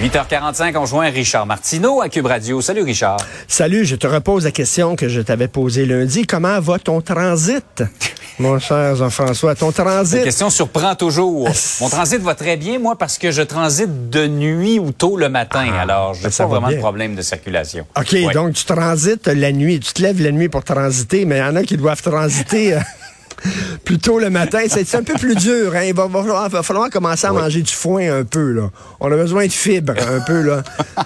8h45, on joint Richard Martineau à Cube Radio. Salut Richard. Salut, je te repose la question que je t'avais posée lundi. Comment va ton transit? Mon cher Jean-François, ton transit? La question surprend toujours. Mon transit va très bien, moi, parce que je transite de nuit ou tôt le matin. Ah, alors, je ben, n'ai pas vraiment bien. de problème de circulation. OK, Ouais. donc tu transites la nuit. Tu te lèves la nuit pour transiter, mais il y en a qui doivent transiter plus tôt le matin. C'est un peu plus dur. Hein? Il va, va falloir, va falloir commencer à manger du foin un peu. Là. On a besoin de fibres un peu. là.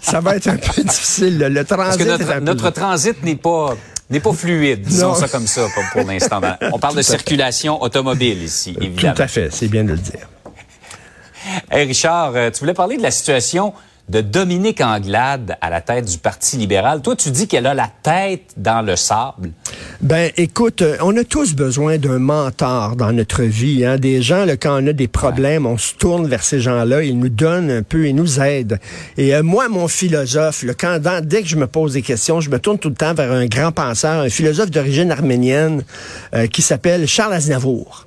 Ça va être un peu difficile. là. Le Parce transit que notre, transit n'est pas n'est pas fluide, disons Non. ça comme ça pour, pour l'instant. On parle de fait. circulation automobile ici, évidemment. Tout à fait, c'est bien de le dire. Hey Richard, euh, tu voulais parler de la situation de Dominique Anglade à la tête du Parti libéral. Toi, tu dis qu'elle a la tête dans le sable. Ben, écoute, euh, on a tous besoin d'un mentor dans notre vie. Hein? Des gens, là, quand on a des problèmes, on se tourne vers ces gens-là. Ils nous donnent un peu, ils nous aident. Et euh, moi, mon philosophe, là, quand, dès que je me pose des questions, je me tourne tout le temps vers un grand penseur, un philosophe d'origine arménienne euh, qui s'appelle Charles Aznavour.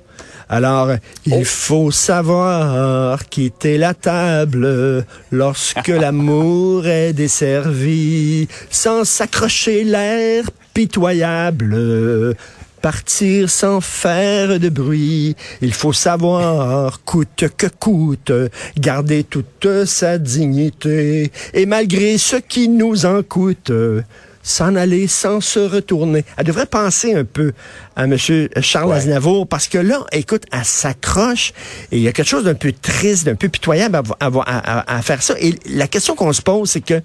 Alors, il faut savoir quitter la table lorsque l'amour est desservi, sans s'accrocher l'air pitoyable. Partir sans faire de bruit, il faut savoir, coûte que coûte, garder toute sa dignité, et malgré ce qui nous en coûte, s'en aller sans se retourner. Elle devrait penser un peu à M. Charles Ouais. Aznavour, parce que là, écoute, elle s'accroche, et il y a quelque chose d'un peu triste, d'un peu pitoyable à, à- à- à faire ça. Et la question qu'on se pose, c'est que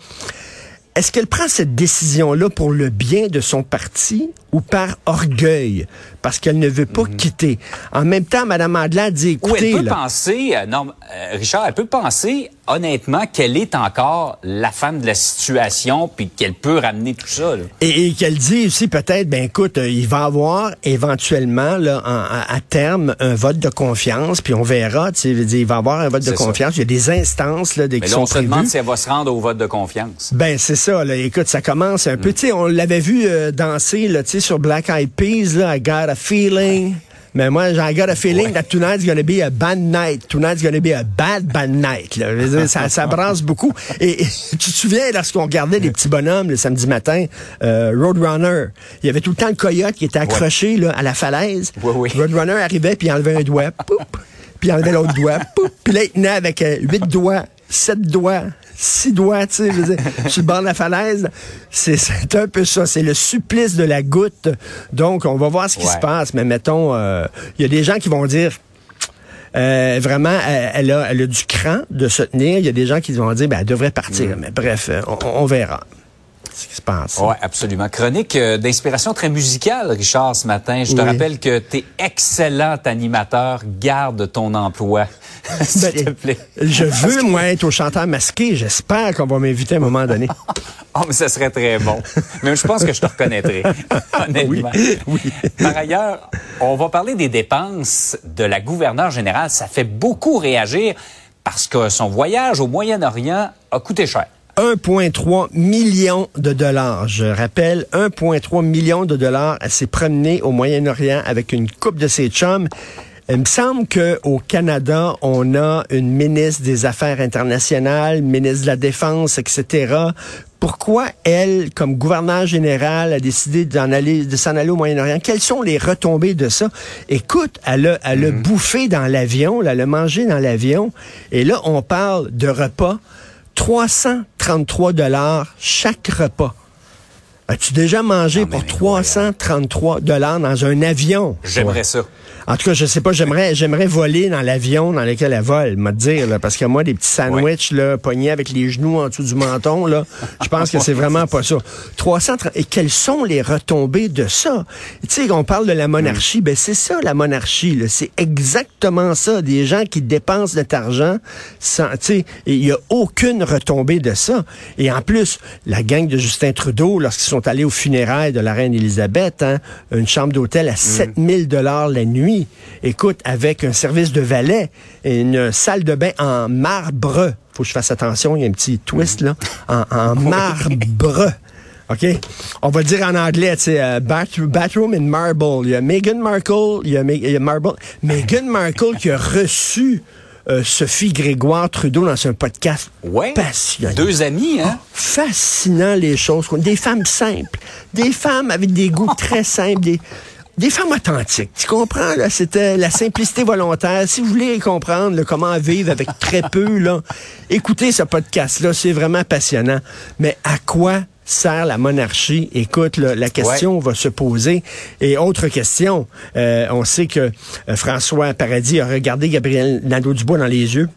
est-ce qu'elle prend cette décision-là pour le bien de son parti ou par orgueil? Parce qu'elle ne veut pas quitter. En même temps, Mme Anglade dit, Ou elle écoutez, peut là, penser, euh, non, euh, Richard, elle peut penser honnêtement qu'elle est encore la femme de la situation, puis qu'elle peut ramener tout ça. là? Et, et qu'elle dit aussi peut-être, ben écoute, euh, il va avoir éventuellement là, en- à, à terme un vote de confiance, puis on verra, tu sais, il va avoir un vote de ça. confiance. Il y a des instances là, des, Mais qui là, on sont se prévues. demande si elle va se rendre au vote de confiance. Ben c'est ça. Là. Écoute, ça commence un peu. Tu sais, on l'avait vu euh, danser là, tu sais, sur Black Eyed Peas. Là, I got a feeling. Mais moi, I got a feeling that tonight's gonna be a bad night. Tonight's gonna be a bad, bad night. Là. Ça, ça brasse beaucoup. Et, et tu te souviens, lorsqu'on regardait les petits bonhommes le samedi matin, euh, Roadrunner, il y avait tout le temps le coyote qui était accroché là, à la falaise. Oui, oui. Roadrunner arrivait, puis il enlevait un doigt. Puis il enlevait l'autre doigt. Puis là, il tenait avec euh, huit doigts, sept doigts, six doigts, tu sais, je veux dire, sur le bord de la falaise. C'est, un peu ça. C'est le supplice de la goutte. Donc, on va voir ce qui Ouais. se passe. Mais mettons, euh, il y a des gens qui vont dire, euh, vraiment, elle, elle a, elle a du cran de se tenir. Il y a des gens qui vont dire, ben, elle devrait partir. Mais bref, euh, on, on verra ce qui se passe. Oui, absolument. Chronique euh, d'inspiration très musicale, Richard, ce matin. Je te Oui. rappelle que tu es excellent animateur. Garde ton emploi, s'il te Ben, plaît. Je veux, moi, être au chanteur masqué. J'espère qu'on va m'inviter à un moment donné. Oh, mais ça serait très bon. Mais je pense que je te reconnaîtrais, honnêtement. Par ailleurs, on va parler des dépenses de la gouverneure générale. Ça fait beaucoup réagir parce que son voyage au Moyen-Orient a coûté cher. 1,3 million de dollars. Je rappelle, 1,3 million de dollars. Elle s'est promenée au Moyen-Orient avec une coupe de ses chums. Il me semble qu'au Canada, on a une ministre des Affaires internationales, ministre de la Défense, etc. Pourquoi elle, comme gouverneur général, a décidé d'en aller, de s'en aller au Moyen-Orient? Quelles sont les retombées de ça? Écoute, elle a, elle a bouffé dans l'avion, elle a mangé dans l'avion. Et là, on parle de repas. 333 dollars chaque repas. As-tu déjà mangé pour 333 dollars dans un avion? J'aimerais ça. En tout cas, je sais pas, j'aimerais, j'aimerais voler dans l'avion dans lequel elle vole, me dire, là, parce que moi, des petits sandwichs, là, pognés avec les genoux en dessous du menton, là, je pense que c'est vraiment pas ça. 330, et quelles sont les retombées de ça? Tu sais, on parle de la monarchie, ben, c'est ça, la monarchie. C'est exactement ça. Des gens qui dépensent de l'argent sans, tu sais, et il y a aucune retombée de ça. Et en plus, la gang de Justin Trudeau, lorsqu'ils sont allés aux funérailles de la reine Élisabeth, hein, une chambre d'hôtel à 7000 dollars la nuit. Écoute, avec un service de valet, et une salle de bain en marbre. Faut que je fasse attention, il y a un petit twist là. En, en marbre. OK? On va dire en anglais, tu sais, euh, Bathroom in Marble. Il y a Meghan Markle, il y a, Marble. Meghan Markle qui a reçu euh, Sophie Grégoire Trudeau dans un podcast ouais, passionnant. Deux amis, hein? Oh, fascinant les choses. Des femmes simples, des femmes avec des goûts très simples, des, des femmes authentiques. Tu comprends? Là, c'était la simplicité volontaire. Si vous voulez comprendre comment vivre avec très peu, là, écoutez ce podcast-là. C'est vraiment passionnant. Mais à quoi sert la monarchie? Écoute, la question va se poser. Et autre question, euh, on sait que euh, François Paradis a regardé Gabriel Nadeau-Dubois dans les yeux.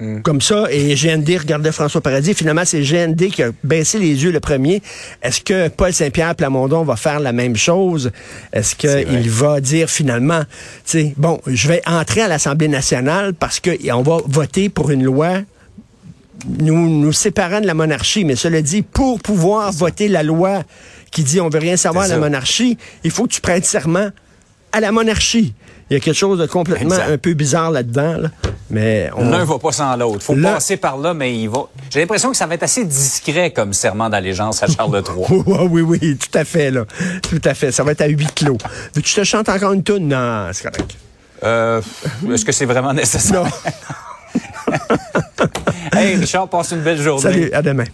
Mm. Comme ça, et GND regardait François Paradis. Finalement, c'est GND qui a baissé les yeux le premier. Est-ce que Paul Saint-Pierre Plamondon va faire la même chose? Est-ce qu'il va dire finalement, tu sais, bon, je vais entrer à l'Assemblée nationale parce qu'on va voter pour une loi nous, nous séparant de la monarchie. Mais cela dit, pour pouvoir voter la loi qui dit on veut rien savoir de la monarchie, il faut que tu prêtes serment à la monarchie. Il y a quelque chose de complètement un peu bizarre là-dedans. Mais on... L'un va pas sans l'autre. Il faut passer par là, mais il va. J'ai l'impression que ça va être assez discret comme serment d'allégeance à Charles III. oui, oui, oui, tout à fait, là. Tout à fait. Ça va être à huis clos. Veux-tu je te chante encore une tune? Non, c'est correct. Euh, Est-ce que c'est vraiment nécessaire? Non. hey, Richard, passe une belle journée. Salut, à demain.